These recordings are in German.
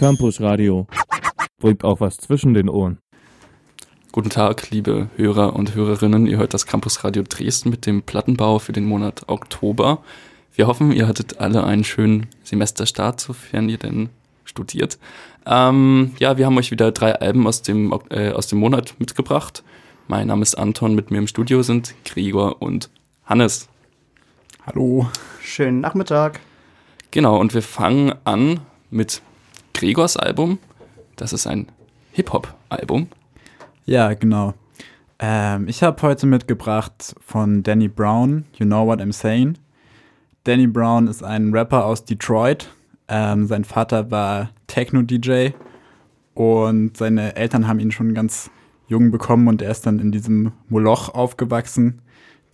Campus Radio. Bringt auch was zwischen den Ohren. Guten Tag, liebe Hörer und Hörerinnen. Ihr hört das Campus Radio Dresden mit dem Plattenbau für den Monat Oktober. Wir hoffen, ihr hattet alle einen schönen Semesterstart, sofern ihr denn studiert. Ähm, ja, wir haben euch wieder drei Alben aus dem, äh, aus dem Monat mitgebracht. Mein Name ist Anton, mit mir im Studio sind Gregor und Hannes. Hallo. Schönen Nachmittag. Genau, und wir fangen an mit Gregors Album. Das ist ein Hip-Hop-Album. Ja, genau. Ähm, ich habe heute mitgebracht von Danny Brown, You Know What I'm Saying. Danny Brown ist ein Rapper aus Detroit. Ähm, sein Vater war Techno-DJ und seine Eltern haben ihn schon ganz jung bekommen und er ist dann in diesem Moloch aufgewachsen,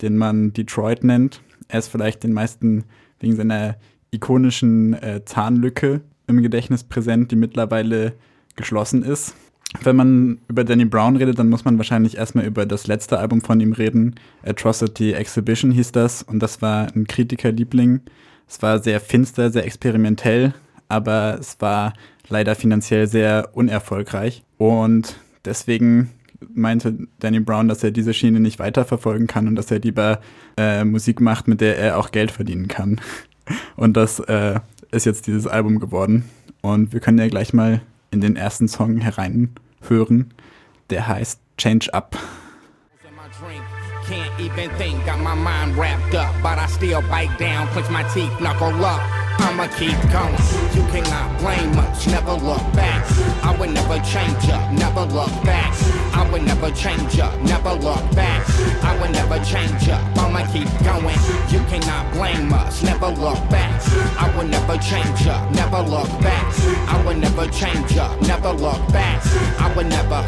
den man Detroit nennt. Er ist vielleicht den meisten wegen seiner ikonischen äh, Zahnlücke im Gedächtnis präsent, die mittlerweile geschlossen ist. Wenn man über Danny Brown redet, dann muss man wahrscheinlich erstmal über das letzte Album von ihm reden. Atrocity Exhibition hieß das und das war ein Kritikerliebling. Es war sehr finster, sehr experimentell, aber es war leider finanziell sehr unerfolgreich. Und deswegen meinte Danny Brown, dass er diese Schiene nicht weiterverfolgen kann und dass er lieber äh, Musik macht, mit der er auch Geld verdienen kann. Und das äh, ist jetzt dieses Album geworden. Und wir können ja gleich mal in den ersten Song hereinhören. Der heißt Change Up. Can't even think, got my mind wrapped up, but I still bite down, clench my teeth, knuckle up. I'ma keep going. You cannot blame us, never look back. I would never change up, never look back. I would never change up, never look back. I would never change up, I'ma keep going. You cannot blame us, never look back. I would never change up, never look back. I would never change up, never look back. I would never.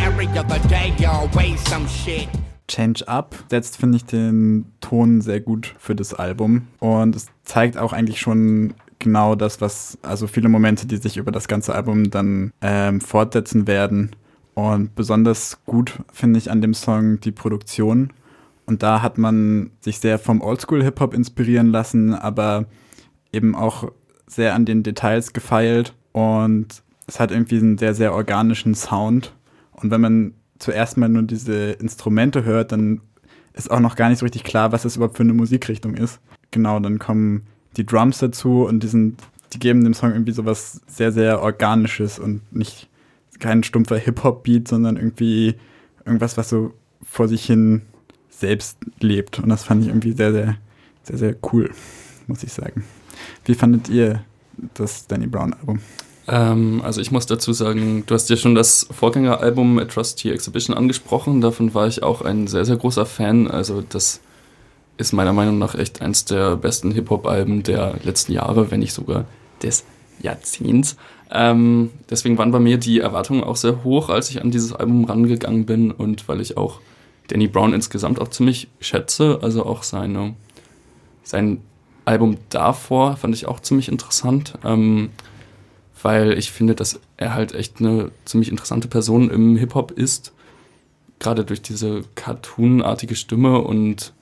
Every other day, always some shit. Change Up setzt, finde ich, den Ton sehr gut für das Album. Und es zeigt auch eigentlich schon genau das, was, also viele Momente, die sich über das ganze Album dann ähm, fortsetzen werden. Und besonders gut finde ich an dem Song die Produktion. Und da hat man sich sehr vom Oldschool-Hip-Hop inspirieren lassen, aber eben auch sehr an den Details gefeilt. Und es hat irgendwie einen sehr, sehr organischen Sound. Und wenn man zuerst mal nur diese Instrumente hört, dann ist auch noch gar nicht so richtig klar, was das überhaupt für eine Musikrichtung ist. Genau, dann kommen die Drums dazu und die, sind, die geben dem Song irgendwie sowas sehr, sehr Organisches und nicht kein stumpfer Hip-Hop-Beat, sondern irgendwie irgendwas, was so vor sich hin selbst lebt. Und das fand ich irgendwie sehr, sehr, sehr, sehr cool, muss ich sagen. Wie fandet ihr das Danny Brown-Album? Ähm, also ich muss dazu sagen, du hast ja schon das Vorgängeralbum Atrocity Exhibition angesprochen. Davon war ich auch ein sehr, sehr großer Fan. Also das ist meiner Meinung nach echt eins der besten Hip-Hop-Alben der letzten Jahre, wenn nicht sogar des Jahrzehnts. Ähm, deswegen waren bei mir die Erwartungen auch sehr hoch, als ich an dieses Album rangegangen bin und weil ich auch Danny Brown insgesamt auch ziemlich schätze, also auch seine, sein Album davor fand ich auch ziemlich interessant. Ähm, weil ich finde, dass er halt echt eine ziemlich interessante Person im Hip-Hop ist. Gerade durch diese cartoonartige Stimme und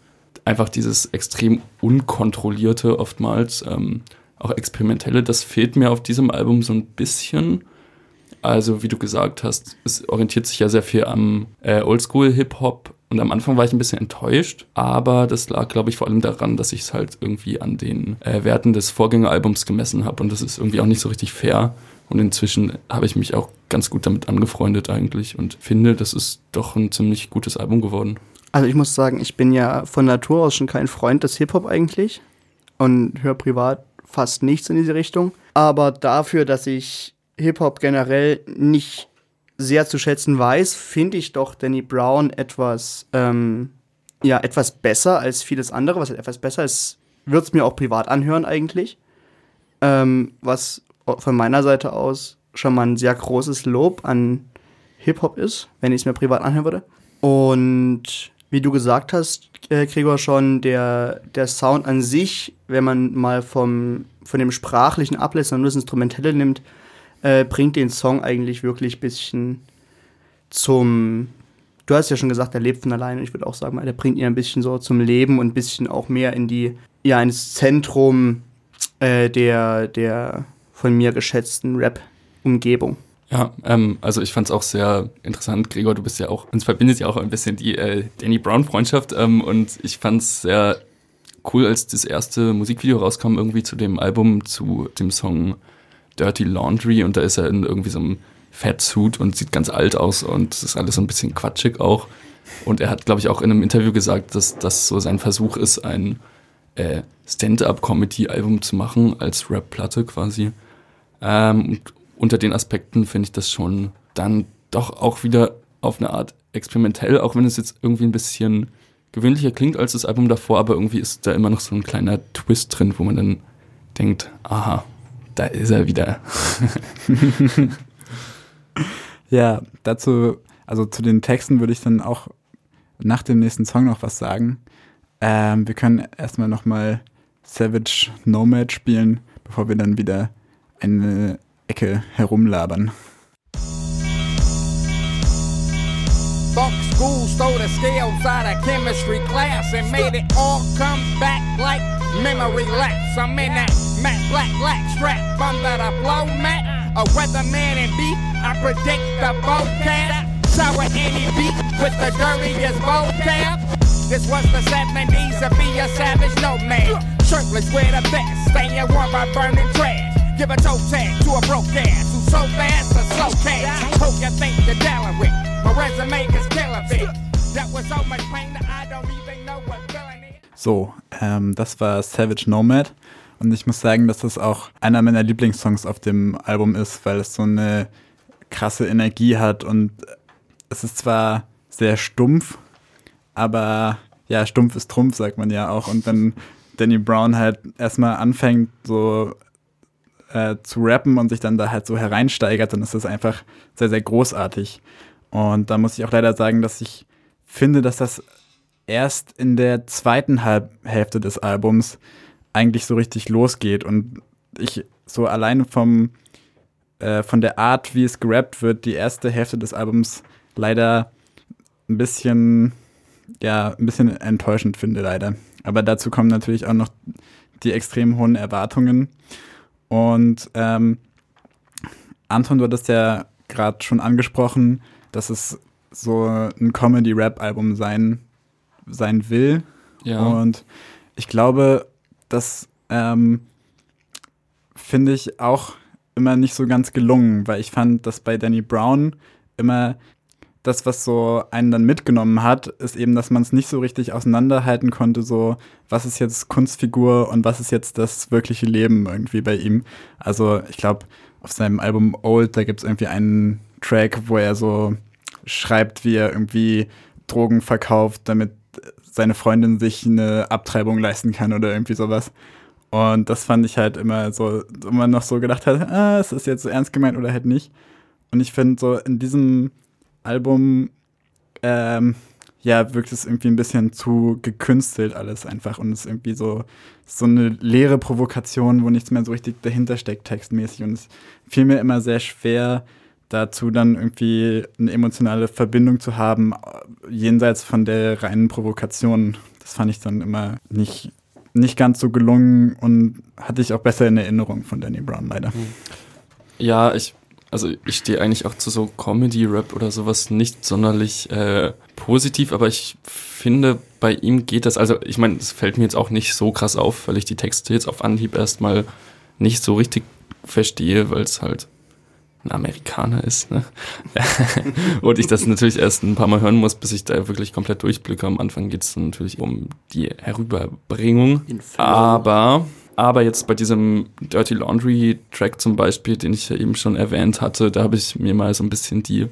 einfach dieses extrem unkontrollierte, oftmals ähm, auch experimentelle, das fehlt mir auf diesem Album so ein bisschen. Also, wie du gesagt hast, es orientiert sich ja sehr viel am äh, Oldschool-Hip-Hop und am Anfang war ich ein bisschen enttäuscht, aber das lag, glaube ich, vor allem daran, dass ich es halt irgendwie an den äh, Werten des Vorgängeralbums gemessen habe und das ist irgendwie auch nicht so richtig fair. Und inzwischen habe ich mich auch ganz gut damit angefreundet eigentlich und finde, das ist doch ein ziemlich gutes Album geworden. Also ich muss sagen, ich bin ja von Natur aus schon kein Freund des Hip-Hop eigentlich und höre privat fast nichts in diese Richtung. Aber dafür, dass ich Hip-Hop generell nicht sehr zu schätzen weiß, finde ich doch Danny Brown etwas, ähm, ja, etwas besser als vieles andere. Was halt etwas besser ist, wird es mir auch privat anhören eigentlich. Ähm, was von meiner Seite aus schon mal ein sehr großes Lob an Hip-Hop ist, wenn ich es mir privat anhören würde. Und wie du gesagt hast, äh, Gregor, schon der, der Sound an sich, wenn man mal vom, von dem sprachlichen ablässt und nur das Instrumentelle nimmt, äh, bringt den Song eigentlich wirklich ein bisschen zum. Du hast ja schon gesagt, er lebt von alleine. Ich würde auch sagen, er bringt ihn ein bisschen so zum Leben und ein bisschen auch mehr in die, ja, ins Zentrum äh, der, der von mir geschätzten Rap, Umgebung. Ja, ähm, also ich fand es auch sehr interessant. Gregor, du bist ja auch, uns verbindet ja auch ein bisschen die äh, Danny Brown-Freundschaft ähm, und ich fand es sehr cool, als das erste Musikvideo rauskam, irgendwie zu dem Album, zu dem Song Dirty Laundry und da ist er in irgendwie so einem Fatsuit und sieht ganz alt aus und es ist alles so ein bisschen quatschig auch. Und er hat, glaube ich, auch in einem Interview gesagt, dass das so sein Versuch ist, ein äh, Stand-up-Comedy-Album zu machen, als Rap-Platte quasi. Ähm, und unter den Aspekten finde ich das schon dann doch auch wieder auf eine Art experimentell, auch wenn es jetzt irgendwie ein bisschen gewöhnlicher klingt als das Album davor, aber irgendwie ist da immer noch so ein kleiner Twist drin, wo man dann denkt, aha, da ist er wieder. ja, dazu, also zu den Texten würde ich dann auch nach dem nächsten Song noch was sagen. Ähm, wir können erstmal nochmal Savage Nomad spielen, bevor wir dann wieder eine Ecke herumlabern. Fuck school, stole the scales out of chemistry class and made it all come back like memory lapse. I'm in that matte black black strap under the blow mat. A weatherman in beef, I predict the vocab. Sour any beat with the dirtiest vocab. This was the 70s to be a savage nomad. Shirtless with a vest, staying warm by burning trash. Give a toe tag to a broke ass who's so fast a slow cash. Hope you think you're dealing with. My resume is killer bit. That was so much pain that I don't even know what feeling is. So, um, ähm, das war Savage Nomad. Und ich muss sagen, dass das auch einer meiner Lieblingssongs auf dem Album ist, weil es so eine krasse Energie hat und es ist zwar sehr stumpf, aber ja, stumpf ist Trumpf, sagt man ja auch. Und wenn Danny Brown halt erstmal anfängt, so äh, zu rappen und sich dann da halt so hereinsteigert, dann ist das einfach sehr, sehr großartig. Und da muss ich auch leider sagen, dass ich finde, dass das erst in der zweiten Halb Hälfte des Albums eigentlich so richtig losgeht und ich so alleine vom äh, von der Art, wie es gerappt wird, die erste Hälfte des Albums leider ein bisschen ja, ein bisschen enttäuschend finde leider. Aber dazu kommen natürlich auch noch die extrem hohen Erwartungen. Und ähm, Anton, du hattest ja gerade schon angesprochen, dass es so ein Comedy-Rap-Album sein, sein will. Ja. Und ich glaube, das ähm, finde ich auch immer nicht so ganz gelungen, weil ich fand, dass bei Danny Brown immer das, was so einen dann mitgenommen hat, ist eben, dass man es nicht so richtig auseinanderhalten konnte, so was ist jetzt Kunstfigur und was ist jetzt das wirkliche Leben irgendwie bei ihm. Also ich glaube, auf seinem Album Old, da gibt es irgendwie einen Track, wo er so schreibt, wie er irgendwie Drogen verkauft, damit seine Freundin sich eine Abtreibung leisten kann oder irgendwie sowas. Und das fand ich halt immer so, man noch so gedacht hat, ah, ist das jetzt so ernst gemeint oder halt nicht. Und ich finde so in diesem Album, ähm, ja, wirkt es irgendwie ein bisschen zu gekünstelt alles einfach und es ist irgendwie so, so eine leere Provokation, wo nichts mehr so richtig dahinter steckt, textmäßig. Und es fiel mir immer sehr schwer, dazu dann irgendwie eine emotionale Verbindung zu haben, jenseits von der reinen Provokation. Das fand ich dann immer nicht, nicht ganz so gelungen und hatte ich auch besser in Erinnerung von Danny Brown leider. Ja, ich, also ich stehe eigentlich auch zu so Comedy-Rap oder sowas nicht sonderlich äh, positiv, aber ich finde, bei ihm geht das, also ich meine, es fällt mir jetzt auch nicht so krass auf, weil ich die Texte jetzt auf Anhieb erstmal nicht so richtig verstehe, weil es halt ein Amerikaner ist. Ne? und ich das natürlich erst ein paar Mal hören muss, bis ich da wirklich komplett durchblicke. Am Anfang geht es natürlich um die Herüberbringung. Aber, aber jetzt bei diesem Dirty Laundry Track zum Beispiel, den ich ja eben schon erwähnt hatte, da habe ich mir mal so ein bisschen die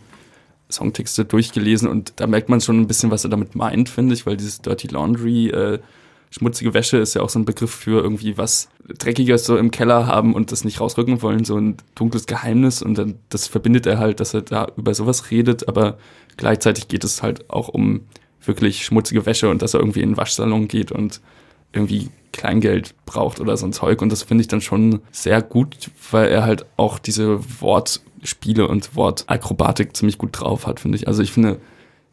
Songtexte durchgelesen und da merkt man schon ein bisschen, was er damit meint, finde ich, weil dieses Dirty Laundry, äh, schmutzige Wäsche ist ja auch so ein Begriff für irgendwie was Dreckiges so im Keller haben und das nicht rausrücken wollen, so ein dunkles Geheimnis. Und dann das verbindet er halt, dass er da über sowas redet, aber gleichzeitig geht es halt auch um wirklich schmutzige Wäsche und dass er irgendwie in den Waschsalon geht und irgendwie Kleingeld braucht oder so ein Zeug. Und das finde ich dann schon sehr gut, weil er halt auch diese Wortspiele und Wortakrobatik ziemlich gut drauf hat, finde ich. Also ich finde,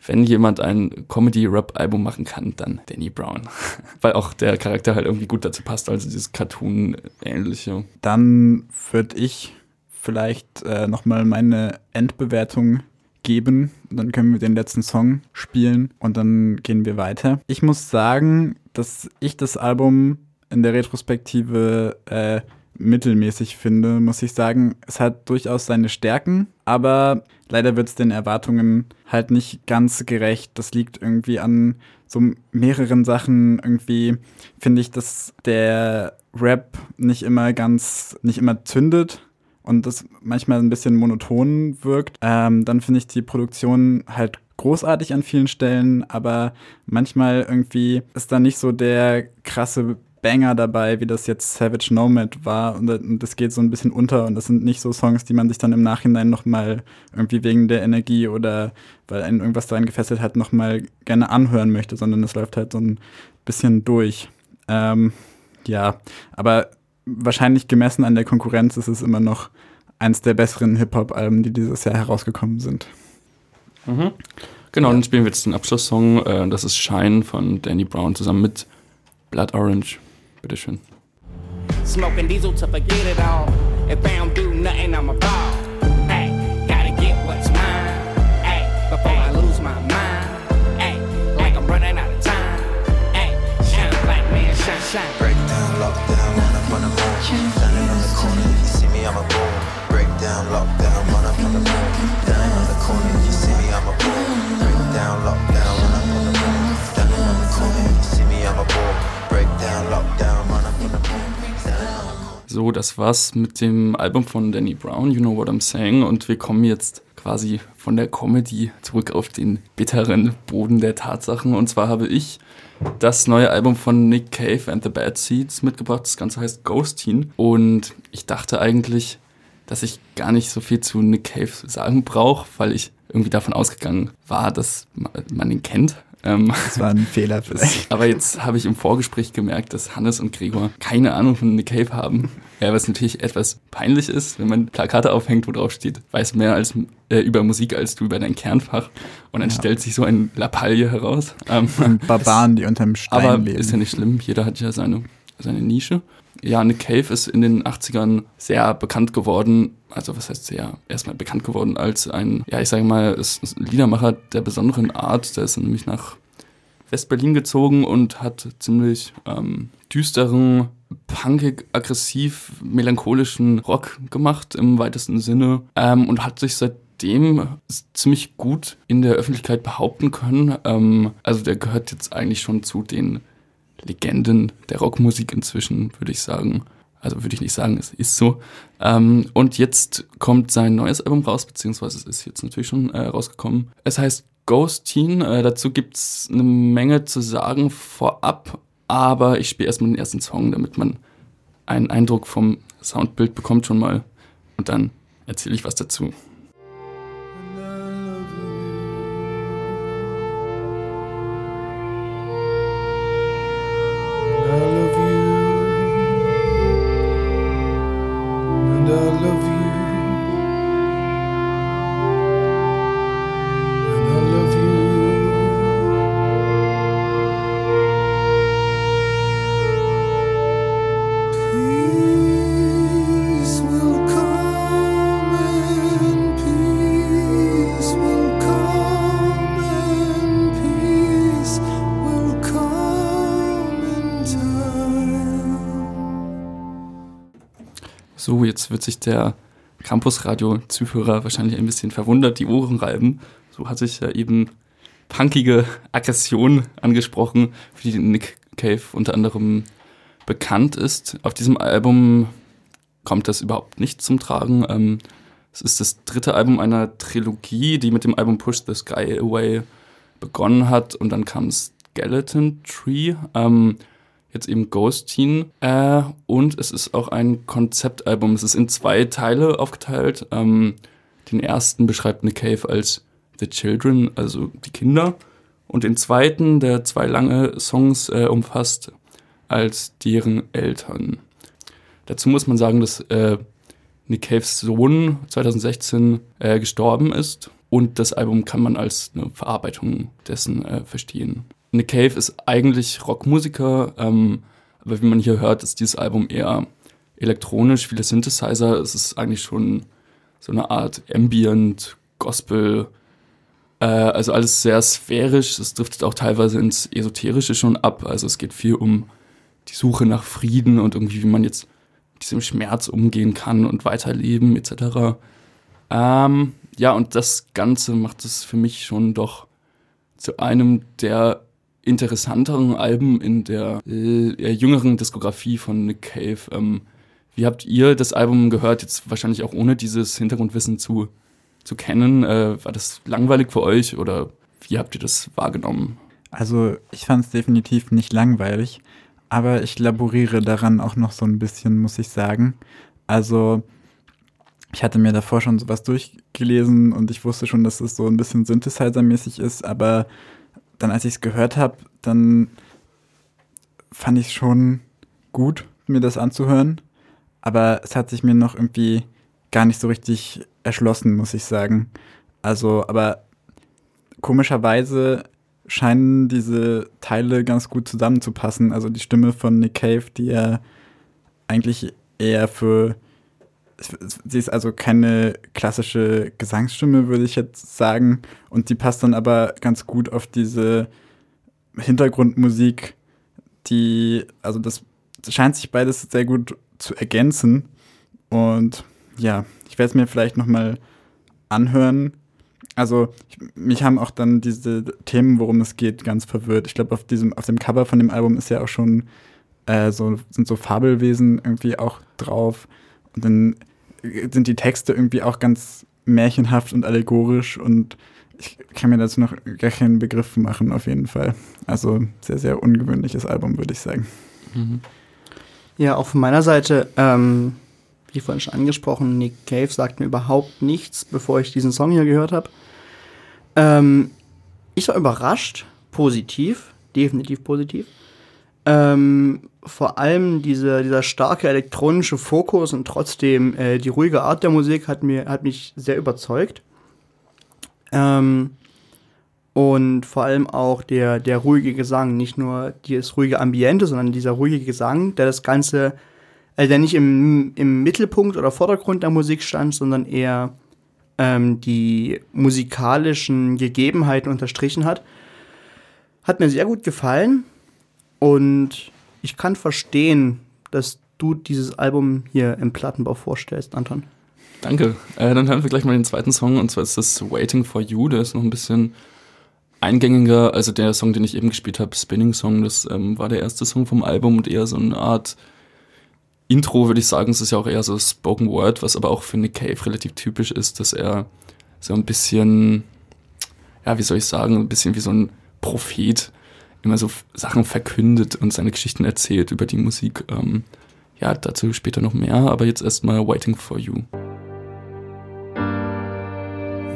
wenn jemand ein Comedy-Rap-Album machen kann, dann Danny Brown. Weil auch der Charakter halt irgendwie gut dazu passt, also dieses Cartoon-ähnliche. Dann würde ich vielleicht äh, nochmal meine Endbewertung geben. Dann können wir den letzten Song spielen und dann gehen wir weiter. Ich muss sagen, dass ich das Album in der Retrospektive äh, mittelmäßig finde, muss ich sagen. Es hat durchaus seine Stärken, aber leider wird es den Erwartungen halt nicht ganz gerecht. Das liegt irgendwie an so mehreren Sachen. Irgendwie finde ich, dass der Rap nicht immer ganz, nicht immer zündet und das manchmal ein bisschen monoton wirkt. Ähm, dann finde ich die Produktion halt großartig an vielen Stellen, aber manchmal irgendwie ist da nicht so der krasse Banger dabei, wie das jetzt Savage Nomad war. Und das geht so ein bisschen unter. Und das sind nicht so Songs, die man sich dann im Nachhinein nochmal irgendwie wegen der Energie oder weil einen irgendwas daran gefesselt hat, nochmal gerne anhören möchte, sondern es läuft halt so ein bisschen durch. Ähm, ja, aber wahrscheinlich gemessen an der Konkurrenz ist es immer noch eins der besseren Hip-Hop-Alben, die dieses Jahr herausgekommen sind. Mhm. Genau, dann spielen wir jetzt den Abschlusssong. Äh, das ist Shine von Danny Brown zusammen mit Blood Orange. Bitteschön. Smoking diesel to forget it all. If I don't do nothing, I'm a ball. Hey, gotta get what's mine. Hey, before I lose my mind. Hey, like I'm running out of time. Hey, shine black man, shine, shine. Breakdown, lockdown, run up on the moon. So, das war's mit dem Album von Danny Brown, You Know What I'm Saying. Und wir kommen jetzt quasi von der Comedy zurück auf den bitteren Boden der Tatsachen. Und zwar habe ich das neue Album von Nick Cave and the Bad Seeds mitgebracht. Das Ganze heißt Ghost Teen. Und ich dachte eigentlich, dass ich gar nicht so viel zu Nick Cave sagen brauche, weil ich irgendwie davon ausgegangen war, dass man ihn kennt. Ähm, Das war ein Fehler vielleicht. aber jetzt habe ich im Vorgespräch gemerkt, dass Hannes und Gregor keine Ahnung von Nick Cave haben. Ja, was natürlich etwas peinlich ist, wenn man Plakate aufhängt, wo drauf steht, weiß mehr als, äh, über Musik als du über dein Kernfach. Und dann stellt sich so ein Lappalie heraus. Ähm, Barbaren, die unterm Stein aber leben. ist ja nicht schlimm, jeder hat ja seine, seine Nische. Ja, Nick Cave ist in den 80ern sehr bekannt geworden, also was heißt sehr, erstmal bekannt geworden als ein, ja, ich sage mal, ist ein Liedermacher der besonderen Art. Der ist nämlich nach West-Berlin gezogen und hat ziemlich ähm, düsteren, punkig, aggressiv, melancholischen Rock gemacht im weitesten Sinne ähm, und hat sich seitdem ziemlich gut in der Öffentlichkeit behaupten können. Ähm, also der gehört jetzt eigentlich schon zu den Legenden der Rockmusik inzwischen, würde ich sagen. Also würde ich nicht sagen, es ist so. Ähm, und jetzt kommt sein neues Album raus, beziehungsweise es ist jetzt natürlich schon äh, rausgekommen. Es heißt Ghost Teen. Äh, dazu gibt's eine Menge zu sagen vorab, aber ich spiele erstmal den ersten Song, damit man einen Eindruck vom Soundbild bekommt schon mal. Und dann erzähle ich was dazu. Sich der Campus-Radio-Zuhörer wahrscheinlich ein bisschen verwundert, die Ohren reiben. So hatte ich ja eben punkige Aggression angesprochen, für die Nick Cave unter anderem bekannt ist. Auf diesem Album kommt das überhaupt nicht zum Tragen. Ähm, es ist das dritte Album einer Trilogie, die mit dem Album Push the Sky Away begonnen hat und dann kam Skeleton Tree. Ähm, jetzt eben Ghost Teen. Äh, und es ist auch ein Konzeptalbum. Es ist in zwei Teile aufgeteilt. Ähm, den ersten beschreibt Nick Cave als The Children, also die Kinder. Und den zweiten, der zwei lange Songs äh, umfasst, als deren Eltern. Dazu muss man sagen, dass äh, Nick Caves Sohn 2016 äh, gestorben ist. Und das Album kann man als eine Verarbeitung dessen äh, verstehen. Nick Cave ist eigentlich Rockmusiker, ähm, aber wie man hier hört, ist dieses Album eher elektronisch, viele Synthesizer. Es ist eigentlich schon so eine Art Ambient, Gospel, äh, also alles sehr sphärisch. Es driftet auch teilweise ins Esoterische schon ab. Also es geht viel um die Suche nach Frieden und irgendwie, wie man jetzt mit diesem Schmerz umgehen kann und weiterleben etc. Ähm, ja, und das Ganze macht es für mich schon doch zu einem der interessanteren Alben in der äh, jüngeren Diskografie von Nick Cave. Ähm, wie habt ihr das Album gehört? Jetzt wahrscheinlich auch ohne dieses Hintergrundwissen zu, zu kennen. Äh, war das langweilig für euch oder wie habt ihr das wahrgenommen? Also ich fand es definitiv nicht langweilig, aber ich laboriere daran auch noch so ein bisschen, muss ich sagen. Also ich hatte mir davor schon sowas durchgelesen und ich wusste schon, dass es so ein bisschen Synthesizer-mäßig ist, aber dann, als ich es gehört habe, dann fand ich es schon gut, mir das anzuhören. Aber es hat sich mir noch irgendwie gar nicht so richtig erschlossen, muss ich sagen. Also, aber komischerweise scheinen diese Teile ganz gut zusammenzupassen. Also die Stimme von Nick Cave, die ja eigentlich eher für sie ist also keine klassische Gesangsstimme, würde ich jetzt sagen. Und die passt dann aber ganz gut auf diese Hintergrundmusik, die, also das scheint sich beides sehr gut zu ergänzen. Und ja, ich werde es mir vielleicht nochmal anhören. Also, ich, mich haben auch dann diese Themen, worum es geht, ganz verwirrt. Ich glaube, auf diesem, auf dem Cover von dem Album ist ja auch schon äh, so, sind so Fabelwesen irgendwie auch drauf. Und dann sind die Texte irgendwie auch ganz märchenhaft und allegorisch und ich kann mir dazu noch gar keinen Begriff machen, auf jeden Fall. Also sehr, sehr ungewöhnliches Album, würde ich sagen. Mhm. Ja, auch von meiner Seite, ähm, wie vorhin schon angesprochen, Nick Cave sagt mir überhaupt nichts, bevor ich diesen Song hier gehört habe. Ähm, ich war überrascht, positiv, definitiv positiv. Ähm, vor allem diese, dieser starke elektronische Fokus und trotzdem äh, die ruhige Art der Musik hat, mir, hat mich sehr überzeugt. Ähm, und vor allem auch der, der ruhige Gesang, nicht nur das ruhige Ambiente, sondern dieser ruhige Gesang, der das Ganze, äh, der nicht im, im Mittelpunkt oder Vordergrund der Musik stand, sondern eher ähm, die musikalischen Gegebenheiten unterstrichen hat. Hat mir sehr gut gefallen. Und ich kann verstehen, dass du dieses Album hier im Plattenbau vorstellst, Anton. Danke. Äh, dann hören wir gleich mal den zweiten Song und zwar ist das Waiting for You. Der ist noch ein bisschen eingängiger. Also der Song, den ich eben gespielt habe, Spinning Song, das ähm, war der erste Song vom Album und eher so eine Art Intro, würde ich sagen. Es ist ja auch eher so Spoken Word, was aber auch für Nick Cave relativ typisch ist, dass er so ein bisschen, ja, wie soll ich sagen, ein bisschen wie so ein Prophet immer so Sachen verkündet und seine Geschichten erzählt über die Musik. Ähm, ja, dazu später noch mehr, aber jetzt erstmal Waiting for You.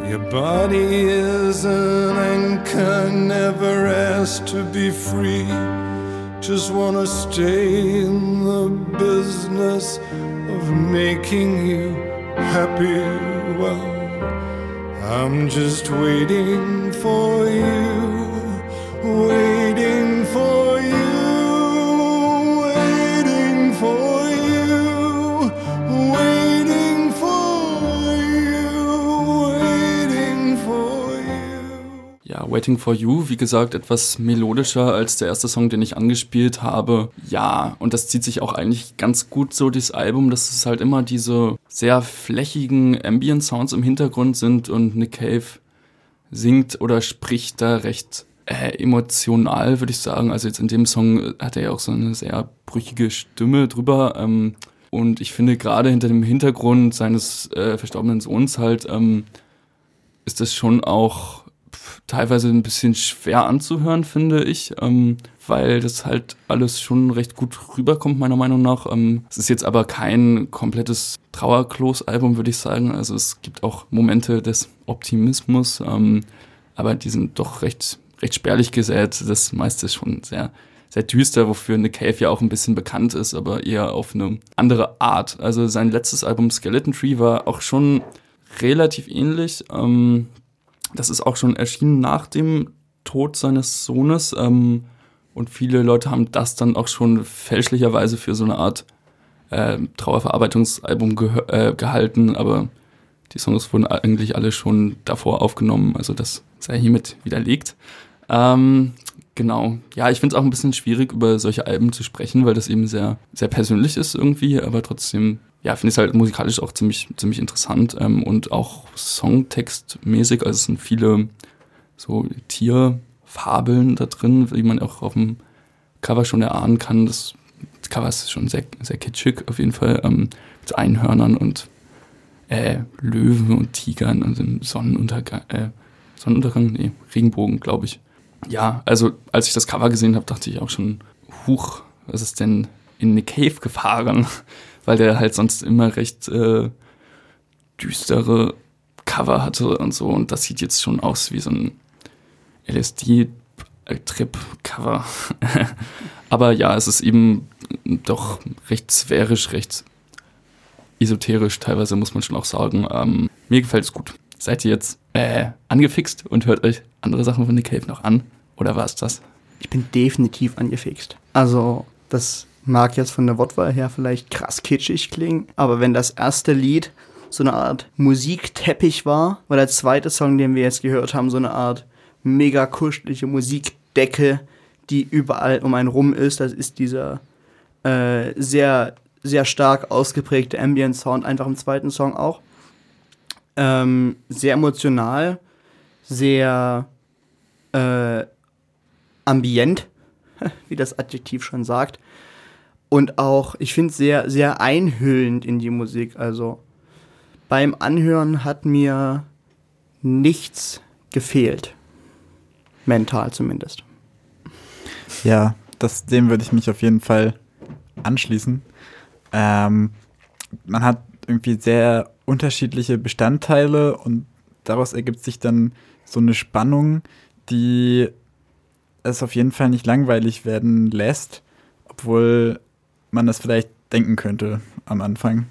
Your body is an anchor, never asked to be free. Just wanna stay in the business of making you happy. Well, I'm just waiting for you, waiting for you, waiting for you, waiting for you, waiting for you. Ja, Waiting for You, wie gesagt, etwas melodischer als der erste Song, den ich angespielt habe. Ja, und das zieht sich auch eigentlich ganz gut so durchs Album, dass es halt immer diese sehr flächigen Ambient-Sounds im Hintergrund sind und Nick Cave singt oder spricht da recht äh, emotional, würde ich sagen. Also jetzt in dem Song hat er ja auch so eine sehr brüchige Stimme drüber. Ähm, und ich finde gerade hinter dem Hintergrund seines äh, verstorbenen Sohns halt ähm, ist das schon auch teilweise ein bisschen schwer anzuhören, finde ich, ähm, weil das halt alles schon recht gut rüberkommt, meiner Meinung nach. Ähm, es ist jetzt aber kein komplettes Trauerklos-Album, würde ich sagen. Also es gibt auch Momente des Optimismus, ähm, aber die sind doch recht, recht spärlich gesät. Das meiste ist schon sehr, sehr düster, wofür Nick Cave ja auch ein bisschen bekannt ist, aber eher auf eine andere Art. Also sein letztes Album Skeleton Tree war auch schon relativ ähnlich. Ähm, das ist auch schon erschienen nach dem Tod seines Sohnes. Ähm, und viele Leute haben das dann auch schon fälschlicherweise für so eine Art äh, Trauerverarbeitungsalbum gehö- äh, gehalten. Aber Die Songs wurden eigentlich alle schon davor aufgenommen, also das sei hiermit widerlegt. Ähm, genau. Ja, ich finde es auch ein bisschen schwierig, über solche Alben zu sprechen, weil das eben sehr, sehr persönlich ist irgendwie, aber trotzdem, ja, finde ich es halt musikalisch auch ziemlich, ziemlich interessant ähm, und auch songtextmäßig. Also es sind viele so Tierfabeln da drin, wie man auch auf dem Cover schon erahnen kann. Das Cover ist schon sehr, sehr kitschig auf jeden Fall. Ähm, mit Einhörnern und äh, Löwen und Tigern und dem Sonnenuntergang. Äh, Sonnenuntergang? Nee, Regenbogen, glaube ich. Ja, also als ich das Cover gesehen habe, dachte ich auch schon, huch, was ist denn in eine Cave gefahren? Weil der halt sonst immer recht äh, düstere Cover hatte und so. Und das sieht jetzt schon aus wie so ein LSD-Trip-Cover. Aber ja, es ist eben doch recht sphärisch, recht esoterisch, teilweise muss man schon auch sagen. Ähm, mir gefällt es gut. Seid ihr jetzt äh, angefixt und hört euch andere Sachen von Nick Cave noch an? Oder war es das? Ich bin definitiv angefixt. Also, das mag jetzt von der Wortwahl her vielleicht krass kitschig klingen, aber wenn das erste Lied so eine Art Musikteppich war, war der zweite Song, den wir jetzt gehört haben, so eine Art mega kuschelige Musikdecke, die überall um einen rum ist. Das ist dieser äh, sehr, sehr stark ausgeprägte Ambient Sound, einfach im zweiten Song auch. Ähm, sehr emotional, sehr äh, ambient, wie das Adjektiv schon sagt. Und auch, ich finde, sehr, sehr einhüllend in die Musik. Also beim Anhören hat mir nichts gefehlt. Mental zumindest. Ja, das, dem würde ich mich auf jeden Fall anschließen. Ähm, man hat irgendwie sehr unterschiedliche Bestandteile und daraus ergibt sich dann so eine Spannung, die es auf jeden Fall nicht langweilig werden lässt, obwohl man das vielleicht denken könnte am Anfang.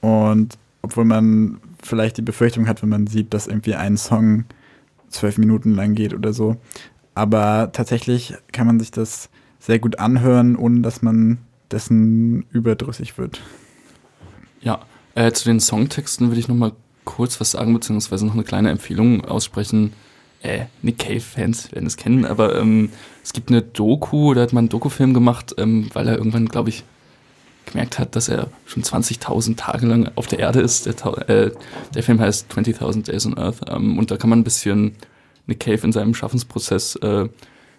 Und obwohl man vielleicht die Befürchtung hat, wenn man sieht, dass irgendwie ein Song zwölf Minuten lang geht oder so. Aber tatsächlich kann man sich das sehr gut anhören, ohne dass man dessen überdrüssig wird. Ja, äh, zu den Songtexten würde ich noch mal kurz was sagen, beziehungsweise noch eine kleine Empfehlung aussprechen. Äh, Nick Cave-Fans werden es kennen, aber ähm, es gibt eine Doku, da hat man einen Dokufilm gemacht, ähm, weil er irgendwann, glaube ich, gemerkt hat, dass er schon 20.000 Tage lang auf der Erde ist. Der, äh, der Film heißt 20.000 Days on Earth ähm, und da kann man ein bisschen Nick Cave in seinem Schaffensprozess äh,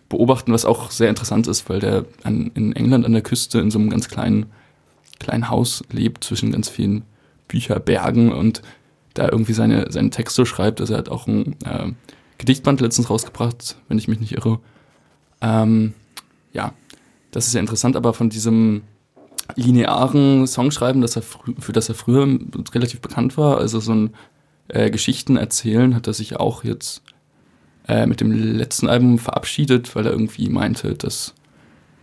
beobachten, was auch sehr interessant ist, weil der an, in England an der Küste in so einem ganz kleinen, kleinen Haus lebt zwischen ganz vielen Bücherbergen und da irgendwie seine, seine Texte schreibt. Also er hat auch ein äh, Gedichtband letztens rausgebracht, wenn ich mich nicht irre. Ähm, ja, das ist ja interessant, aber von diesem linearen Songschreiben, das er für das er früher relativ bekannt war, also so ein äh, Geschichten erzählen, hat er sich auch jetzt äh, mit dem letzten Album verabschiedet, weil er irgendwie meinte, dass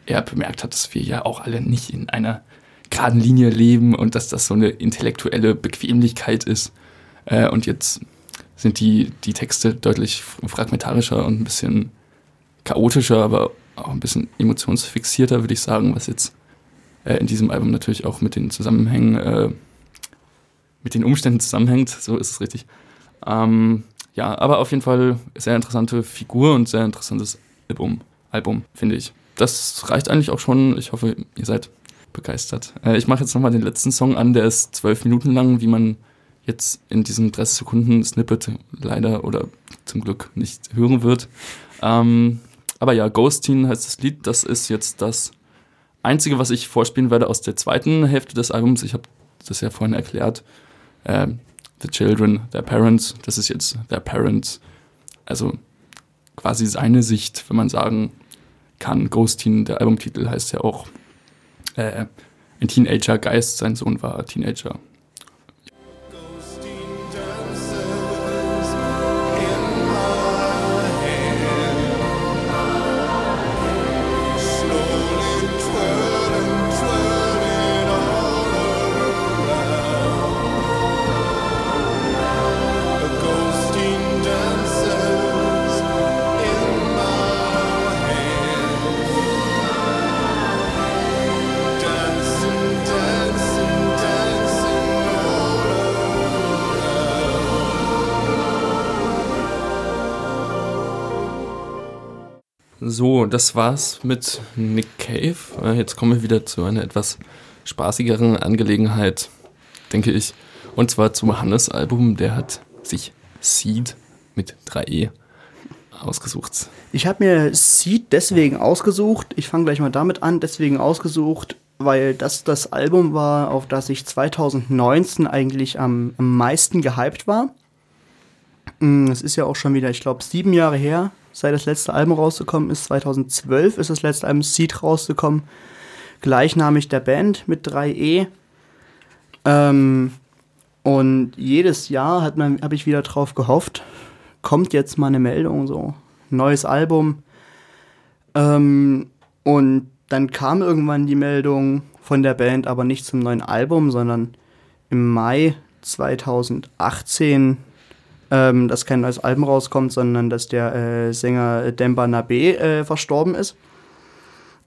er bemerkt hat, dass wir ja auch alle nicht in einer geraden Linie leben und dass das so eine intellektuelle Bequemlichkeit ist. Äh, und jetzt sind die, die Texte deutlich fragmentarischer und ein bisschen chaotischer, aber auch ein bisschen emotionsfixierter, würde ich sagen, was jetzt äh, in diesem Album natürlich auch mit den Zusammenhängen, äh, mit den Umständen zusammenhängt, so ist es richtig. Ähm, ja, aber auf jeden Fall sehr interessante Figur und sehr interessantes Album, Album finde ich. Das reicht eigentlich auch schon. Ich hoffe, ihr seid begeistert. Äh, ich mache jetzt nochmal den letzten Song an, der ist zwölf Minuten lang, wie man jetzt in diesem 30 Sekunden Snippet leider oder zum Glück nicht hören wird. Ähm, aber ja, Ghostin heißt das Lied. Das ist jetzt das Einzige, was ich vorspielen werde aus der zweiten Hälfte des Albums. Ich habe das ja vorhin erklärt. Äh, the Children, Their Parents. Das ist jetzt Their Parents. Also quasi seine Sicht, wenn man sagen kann. Ghostin, der Albumtitel heißt ja auch äh, ein Teenager-Geist. Sein Sohn war Teenager. So, das war's mit Nick Cave. Äh, Jetzt kommen wir wieder zu einer etwas spaßigeren Angelegenheit, denke ich. Und zwar zum Hannes-Album. Der hat sich Seed mit 3E ausgesucht. Ich habe mir Seed deswegen ausgesucht. Ich fange gleich mal damit an. Deswegen ausgesucht, weil das das Album war, auf das ich 2019 eigentlich am, am meisten gehypt war. Mm, Es ist ja auch schon wieder, ich glaube, sieben Jahre her, seit das letzte Album rausgekommen ist. 2012 ist das letzte Album Seed rausgekommen. Gleichnamig der Band mit 3E. Ähm, und jedes Jahr habe ich wieder drauf gehofft, kommt jetzt mal eine Meldung, so neues Album. Ähm, und dann kam irgendwann die Meldung von der Band, aber nicht zum neuen Album, sondern im Mai 2018, ähm, dass kein neues Album rauskommt, sondern dass der äh, Sänger Demba Nabe äh, verstorben ist.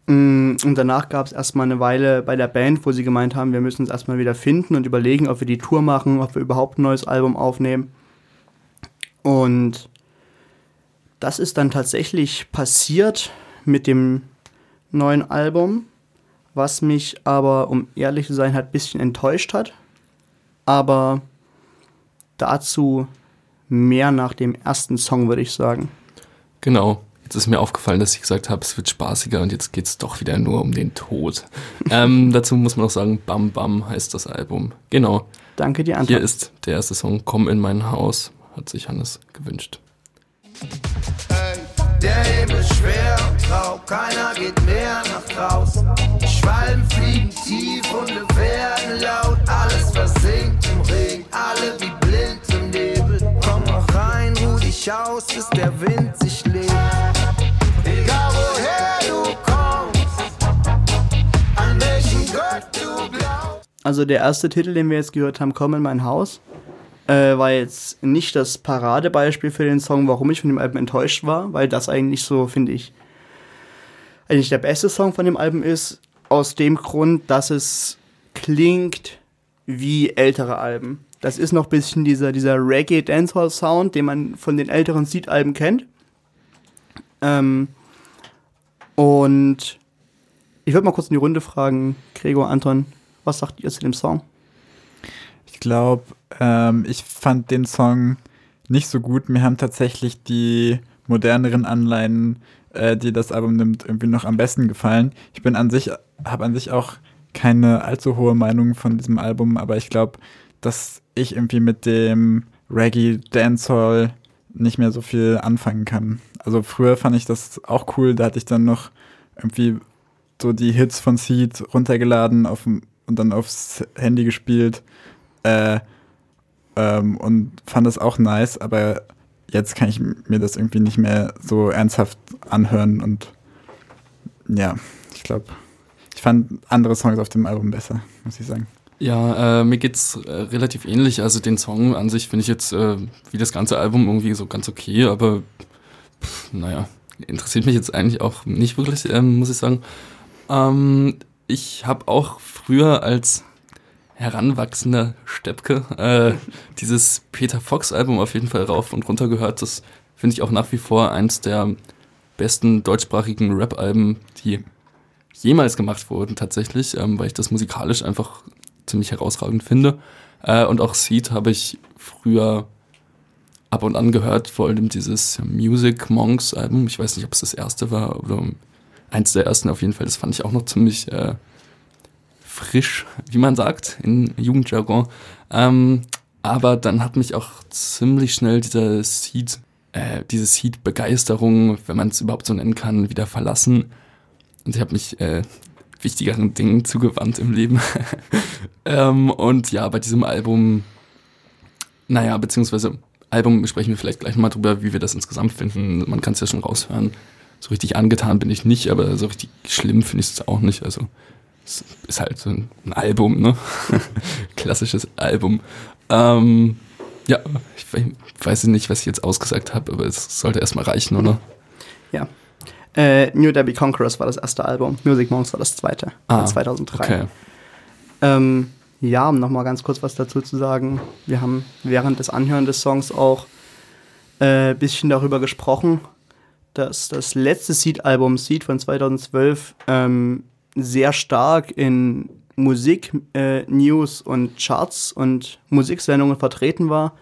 Mm, Und danach gab es erstmal eine Weile bei der Band, wo sie gemeint haben, wir müssen uns erstmal wieder finden und überlegen, ob wir die Tour machen, ob wir überhaupt ein neues Album aufnehmen. Und das ist dann tatsächlich passiert mit dem neuen Album, was mich aber, um ehrlich zu sein, halt ein bisschen enttäuscht hat. Aber dazu mehr nach dem ersten Song, würde ich sagen. Genau. Jetzt ist mir aufgefallen, dass ich gesagt habe, es wird spaßiger und jetzt geht's doch wieder nur um den Tod. ähm, dazu muss man noch sagen, Bam Bam heißt das Album. Genau. Danke dir, Anton. Hier ist der erste Song, Komm in mein Haus, hat sich Hannes gewünscht. Der Himmel ist schwer und grau, keiner geht mehr nach draußen. Schwalben fliegen tief und werden laut, alles versinkt im Regen, alle wie blind dich aus, bis der Wind sich legt. Egal woher du kommst, an welchen Gott du glaubst. Also der erste Titel, den wir jetzt gehört haben, Komm in mein Haus, äh, war jetzt nicht das Paradebeispiel für den Song, warum ich von dem Album enttäuscht war, weil das eigentlich so, finde ich, eigentlich der beste Song von dem Album ist, aus dem Grund, dass es klingt wie ältere Alben. Das ist noch ein bisschen dieser, dieser Reggae-Dancehall-Sound, den man von den älteren Seed-Alben kennt. Ähm, und ich würde mal kurz in die Runde fragen, Gregor, Anton, was sagt ihr zu dem Song? Ich glaube, ähm, ich fand den Song nicht so gut. Mir haben tatsächlich die moderneren Anleihen, äh, die das Album nimmt, irgendwie noch am besten gefallen. Ich bin an sich, habe an sich auch keine allzu hohe Meinung von diesem Album, aber ich glaube, dass ich irgendwie mit dem Reggae Dancehall nicht mehr so viel anfangen kann. Also früher fand ich das auch cool, da hatte ich dann noch irgendwie so die Hits von Seed runtergeladen auf, und dann aufs Handy gespielt äh, ähm, und fand das auch nice, aber jetzt kann ich mir das irgendwie nicht mehr so ernsthaft anhören und ja, ich glaube, ich fand andere Songs auf dem Album besser, muss ich sagen. Ja, äh, mir geht's äh, relativ ähnlich. Also den Song an sich finde ich jetzt äh, wie das ganze Album irgendwie so ganz okay, aber pff, naja, interessiert mich jetzt eigentlich auch nicht wirklich, ähm, muss ich sagen. Ähm, ich habe auch früher als heranwachsender Steppke äh, dieses Peter Fox Album auf jeden Fall rauf und runter gehört. Das finde ich auch nach wie vor eins der besten deutschsprachigen Rap-Alben, die jemals gemacht wurden tatsächlich, ähm, weil ich das musikalisch einfach ziemlich herausragend finde. Äh, und auch Seed habe ich früher ab und an gehört, vor allem dieses Music Monks Album. Ich weiß nicht, ob es das erste war oder eins der ersten auf jeden Fall. Das fand ich auch noch ziemlich äh, frisch, wie man sagt, in Jugendjargon. Ähm, aber dann hat mich auch ziemlich schnell dieser Seed, äh, diese Seed-Begeisterung, wenn man es überhaupt so nennen kann, wieder verlassen. Und ich habe mich äh, wichtigeren Dingen zugewandt im Leben. ähm, und ja, bei diesem Album, naja, beziehungsweise Album sprechen wir vielleicht gleich mal drüber, wie wir das insgesamt finden. Man kann es ja schon raushören. So richtig angetan bin ich nicht, aber so richtig schlimm finde ich es auch nicht. Also es ist halt so ein Album, ne? Klassisches Album. Ähm, ja, ich we- weiß nicht, was ich jetzt ausgesagt habe, aber es sollte erstmal reichen, oder? Ja. Äh, New Debbie Conquerors war das erste Album, Music Monks war das zweite, Ah, 2003. Okay. Ähm, ja, um nochmal ganz kurz was dazu zu sagen. Wir haben während des Anhören des Songs auch ein äh, bisschen darüber gesprochen, dass das letzte Seed-Album, Seed von 2012, ähm, sehr stark in Musik, äh, News und Charts und Musiksendungen vertreten war.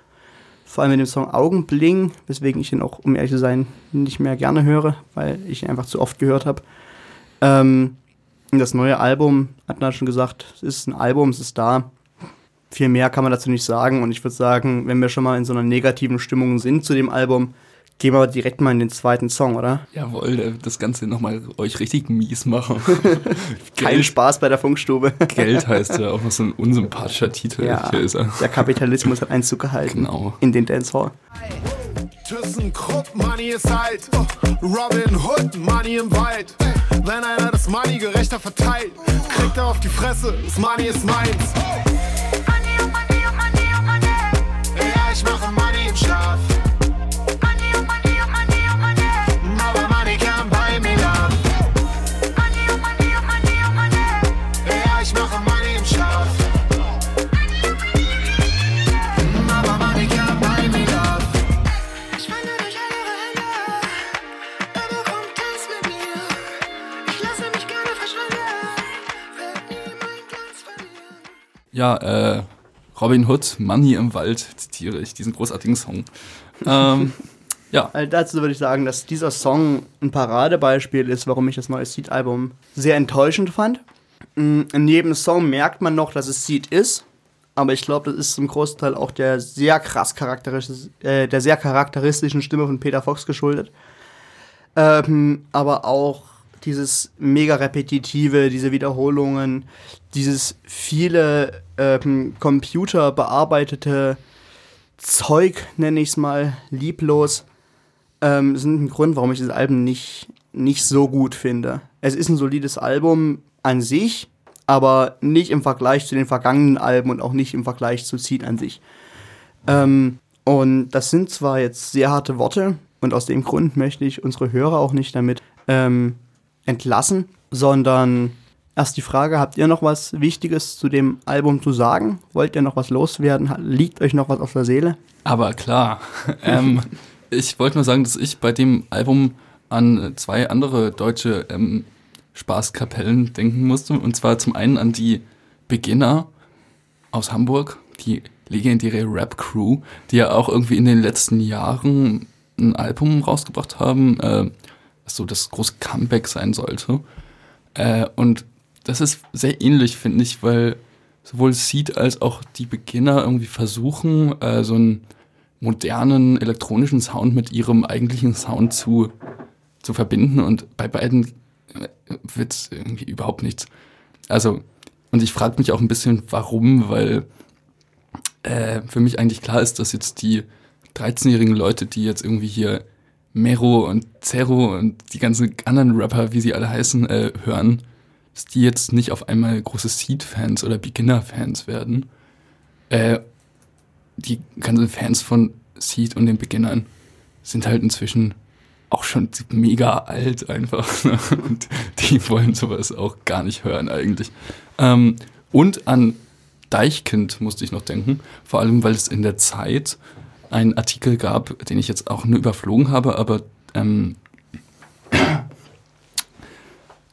Vor allem mit dem Song Augenbling, weswegen ich ihn auch, um ehrlich zu sein, nicht mehr gerne höre, weil ich ihn einfach zu oft gehört habe. Ähm, das neue Album, hat man schon gesagt, es ist ein Album, es ist da. Viel mehr kann man dazu nicht sagen. Und ich würde sagen, wenn wir schon mal in so einer negativen Stimmung sind zu dem Album, gehen wir direkt mal in den zweiten Song, oder? Jawohl, äh, das Ganze nochmal euch richtig mies machen. Kein Spaß bei der Funkstube. Geld heißt ja auch noch so ein unsympathischer Titel. Ja, Hier ist er. der Kapitalismus hat Einzug gehalten Genau. in den Dancehall. ThyssenKrupp, Money ist alt. Robin Hood, Money im Wald. Wenn einer das Money gerechter verteilt, kriegt er auf die Fresse, das Money ist meins. Robin Hood, Money im Wald, zitiere ich, diesen großartigen Song. Ähm, ja, Also dazu würde ich sagen, dass dieser Song ein Paradebeispiel ist, warum ich das neue Seed-Album sehr enttäuschend fand. Mm, In jedem Song merkt man noch, dass es Seed ist, aber ich glaube, das ist zum Großteil auch der sehr krass charakteristisch, äh, der sehr charakteristischen Stimme von Peter Fox geschuldet. Ähm, aber auch dieses mega repetitive, diese Wiederholungen, dieses viele ähm, computerbearbeitete Zeug, nenne ich es mal, lieblos, ähm, sind ein Grund, warum ich das Album nicht, nicht so gut finde. Es ist ein solides Album an sich, aber nicht im Vergleich zu den vergangenen Alben und auch nicht im Vergleich zu Seed an sich. Ähm, und das sind zwar jetzt sehr harte Worte und aus dem Grund möchte ich unsere Hörer auch nicht damit ähm, entlassen, sondern erst die Frage, habt ihr noch was Wichtiges zu dem Album zu sagen? Wollt ihr noch was loswerden? Liegt euch noch was auf der Seele? aber klar. ähm, ich wollte nur sagen, dass ich bei dem Album an zwei andere deutsche ähm, Spaßkapellen denken musste. Und zwar zum einen an die Beginner aus Hamburg, die legendäre Rap-Crew, die ja auch irgendwie in den letzten Jahren ein Album rausgebracht haben, äh, was so das große Comeback sein sollte. Äh, und das ist sehr ähnlich, finde ich, weil sowohl Seed als auch die Beginner irgendwie versuchen, äh, so einen modernen elektronischen Sound mit ihrem eigentlichen Sound zu, zu verbinden. Und bei beiden wird es irgendwie überhaupt nichts. Also, und ich frage mich auch ein bisschen, warum, weil äh, für mich eigentlich klar ist, dass jetzt die 13-jährigen Leute, die jetzt irgendwie hier Mero und Zero und die ganzen anderen Rapper, wie sie alle heißen, äh, hören, dass die jetzt nicht auf einmal große Seed-Fans oder Beginner-Fans werden. Äh, die ganzen Fans von Seed und den Beginnern sind halt inzwischen auch schon mega alt einfach. ne? Und die wollen sowas auch gar nicht hören eigentlich. Ähm, und an Deichkind musste ich noch denken, vor allem weil es in der Zeit einen Artikel gab, den ich jetzt auch nur überflogen habe, aber ähm,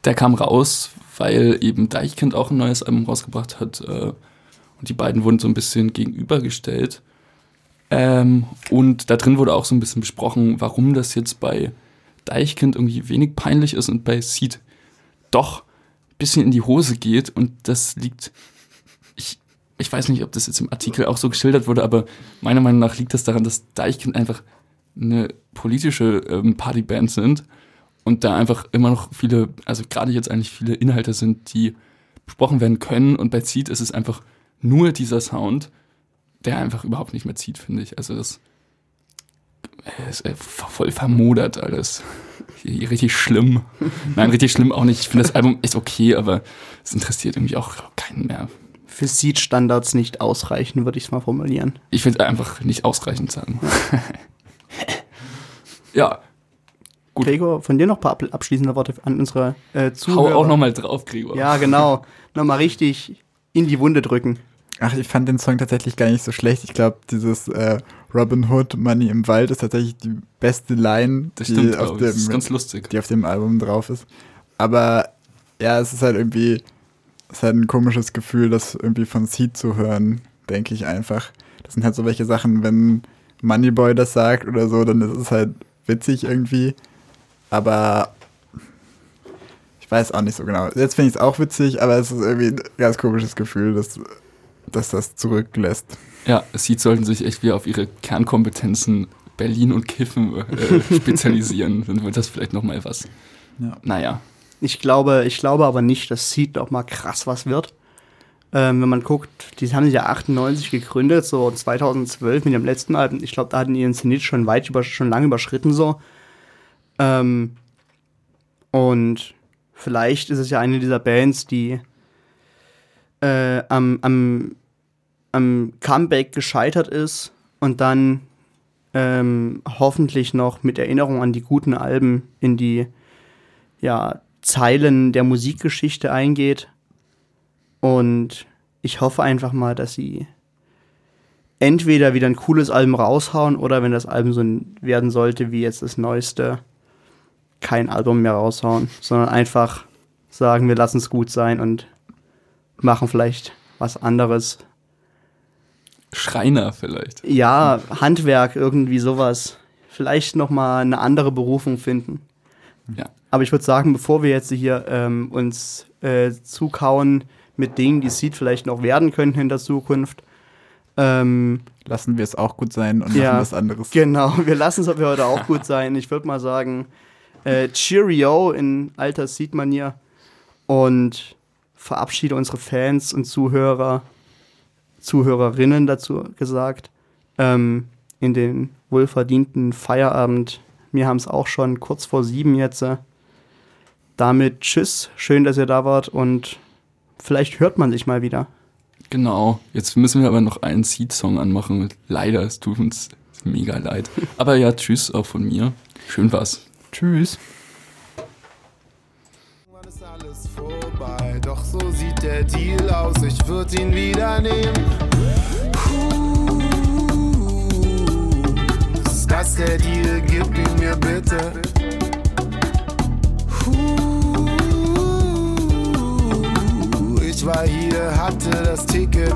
der kam raus, weil eben Deichkind auch ein neues Album rausgebracht hat äh, und die beiden wurden so ein bisschen gegenübergestellt. Ähm, und da drin wurde auch so ein bisschen besprochen, warum das jetzt bei Deichkind irgendwie wenig peinlich ist und bei Seed doch ein bisschen in die Hose geht. Und das liegt, ich, ich weiß nicht, ob das jetzt im Artikel auch so geschildert wurde, aber meiner Meinung nach liegt das daran, dass Deichkind einfach eine politische ähm, Partyband sind und da einfach immer noch viele, also gerade jetzt eigentlich viele Inhalte sind, die besprochen werden können. Und bei Seed ist es einfach nur dieser Sound, der einfach überhaupt nicht mehr zieht, finde ich. Also das äh, ist äh, voll vermodert alles. Richtig schlimm. Nein, richtig schlimm auch nicht. Ich finde das Album echt okay, aber es interessiert irgendwie auch keinen mehr. Für Seed-Standards nicht ausreichen, würde ich es mal formulieren. Ich finde einfach nicht ausreichend sagen. ja, Gut. Gregor, von dir noch ein paar ab- abschließende Worte an unsere äh, hau Zuhörer. auch nochmal drauf, Gregor. Ja, genau. Nochmal richtig in die Wunde drücken. Ach, ich fand den Song tatsächlich gar nicht so schlecht. Ich glaube, dieses äh, Robin Hood, Money im Wald ist tatsächlich die beste Line, Das die, auf dem, Das ist ganz lustig. die auf dem Album drauf ist. Aber ja, es ist halt irgendwie, es ist halt ein komisches Gefühl, das irgendwie von Seed zu hören, denke ich einfach. Das sind halt so welche Sachen, wenn Moneyboy das sagt oder so, dann ist es halt witzig irgendwie. Aber ich weiß auch nicht so genau. Jetzt finde ich es auch witzig, aber es ist irgendwie ein ganz komisches Gefühl, dass, dass das zurücklässt. Ja, Seed sollten sich echt wieder auf ihre Kernkompetenzen Berlin und Kiffen äh, spezialisieren. Dann wird das vielleicht nochmal was. Ja. Naja. Ich glaube, ich glaube aber nicht, dass Seed noch mal krass was wird. Ähm, wenn man guckt, die haben sich ja 98 gegründet, so 2012 mit dem letzten Album. Ich glaube, da hatten die ihren Zenit schon weit über, schon lange überschritten so. Ähm, und vielleicht ist es ja eine dieser Bands, die äh, am, am, am Comeback gescheitert ist und dann ähm, hoffentlich noch mit Erinnerung an die guten Alben in die ja, Zeilen der Musikgeschichte eingeht. Und ich hoffe einfach mal, dass sie entweder wieder ein cooles Album raushauen oder wenn das Album so werden sollte wie jetzt das neueste, kein Album mehr raushauen, sondern einfach sagen, wir lassen es gut sein und machen vielleicht was anderes. Schreiner vielleicht. Ja, Handwerk, irgendwie sowas. Vielleicht noch mal eine andere Berufung finden. Ja. Aber ich würde sagen, bevor wir jetzt hier ähm, uns äh, zukauen mit Dingen, die Seed vielleicht noch werden könnten in der Zukunft, ähm, Lassen wir es auch gut sein und Ja. machen was anderes. genau, wir lassen es aber heute auch gut sein. Ich würde mal sagen, äh, Cheerio in alter Seed-Manier und verabschiede unsere Fans und Zuhörer, Zuhörerinnen dazu gesagt, ähm, in den wohlverdienten Feierabend. Wir haben es auch schon kurz vor sieben jetzt. Damit tschüss, schön, dass ihr da wart und vielleicht hört man sich mal wieder. Genau. Jetzt müssen wir aber noch einen Seed-Song anmachen. Leider, es tut uns mega leid. Aber ja, tschüss auch von mir. Schön war's. Tschüss. Ist alles vorbei? Doch so sieht der Deal aus, ich würd ihn wieder nehmen. Das der Deal? Gib ihn mir bitte. Ich war hier, hatte das Ticket.